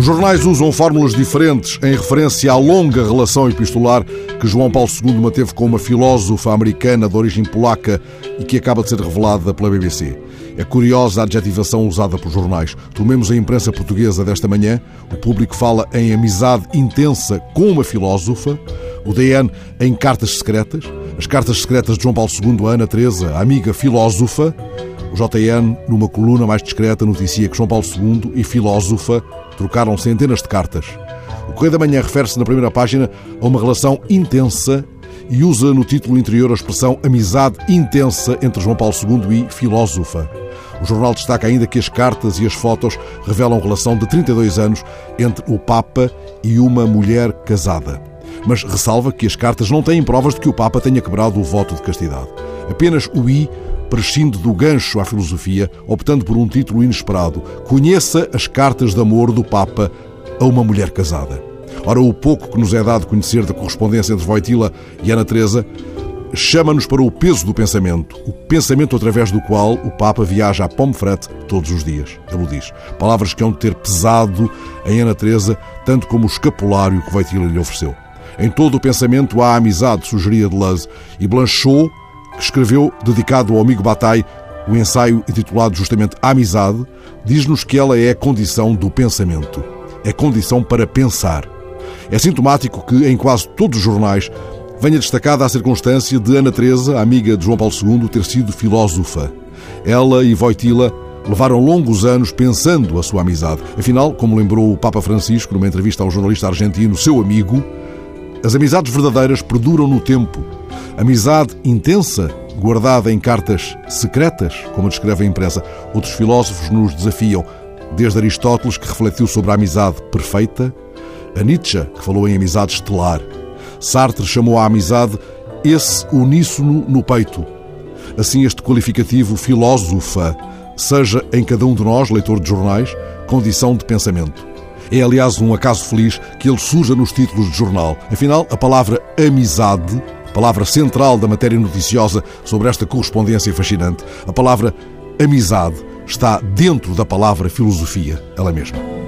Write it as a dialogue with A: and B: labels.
A: Os jornais usam fórmulas diferentes em referência à longa relação epistolar que João Paulo II manteve com uma filósofa americana de origem polaca e que acaba de ser revelada pela BBC. É curiosa a adjetivação usada pelos jornais. Tomemos a imprensa portuguesa desta manhã. O público fala em amizade intensa com uma filósofa. O DN em cartas secretas. As cartas secretas de João Paulo II a Ana Teresa, a amiga filósofa. O JN, numa coluna mais discreta, noticia que João Paulo II e filósofa trocaram centenas de cartas. O Correio da Manhã refere-se na primeira página a uma relação intensa e usa no título interior a expressão amizade intensa entre João Paulo II e filósofa. O jornal destaca ainda que as cartas e as fotos revelam relação de 32 anos entre o Papa e uma mulher casada. Mas ressalva que as cartas não têm provas de que o Papa tenha quebrado o voto de castidade. Apenas o I prescinde do gancho à filosofia, optando por um título inesperado: Conheça as cartas de amor do Papa a uma mulher casada. Ora, o pouco que nos é dado conhecer da correspondência entre Voitila e Ana Teresa chama-nos para o peso do pensamento, o pensamento através do qual o Papa viaja a Pomfret todos os dias. Ele diz. Palavras que hão de ter pesado em Ana Teresa, tanto como o escapulário que Voitila lhe ofereceu. Em todo o pensamento há amizade, sugeria Deleuze, e Blanchot que escreveu, dedicado ao amigo Bataille, o ensaio intitulado justamente Amizade, diz-nos que ela é a condição do pensamento. É condição para pensar. É sintomático que, em quase todos os jornais, venha destacada a circunstância de Ana Teresa, amiga de João Paulo II, ter sido filósofa. Ela e Voitila levaram longos anos pensando a sua amizade. Afinal, como lembrou o Papa Francisco numa entrevista ao jornalista argentino, seu amigo, as amizades verdadeiras perduram no tempo Amizade intensa, guardada em cartas secretas, como descreve a imprensa. Outros filósofos nos desafiam, desde Aristóteles, que refletiu sobre a amizade perfeita, a Nietzsche, que falou em amizade estelar. Sartre chamou a amizade esse uníssono no peito. Assim, este qualificativo filósofa, seja em cada um de nós, leitor de jornais, condição de pensamento. É, aliás, um acaso feliz que ele surja nos títulos de jornal. Afinal, a palavra amizade palavra central da matéria noticiosa sobre esta correspondência fascinante. A palavra amizade está dentro da palavra filosofia, ela mesma.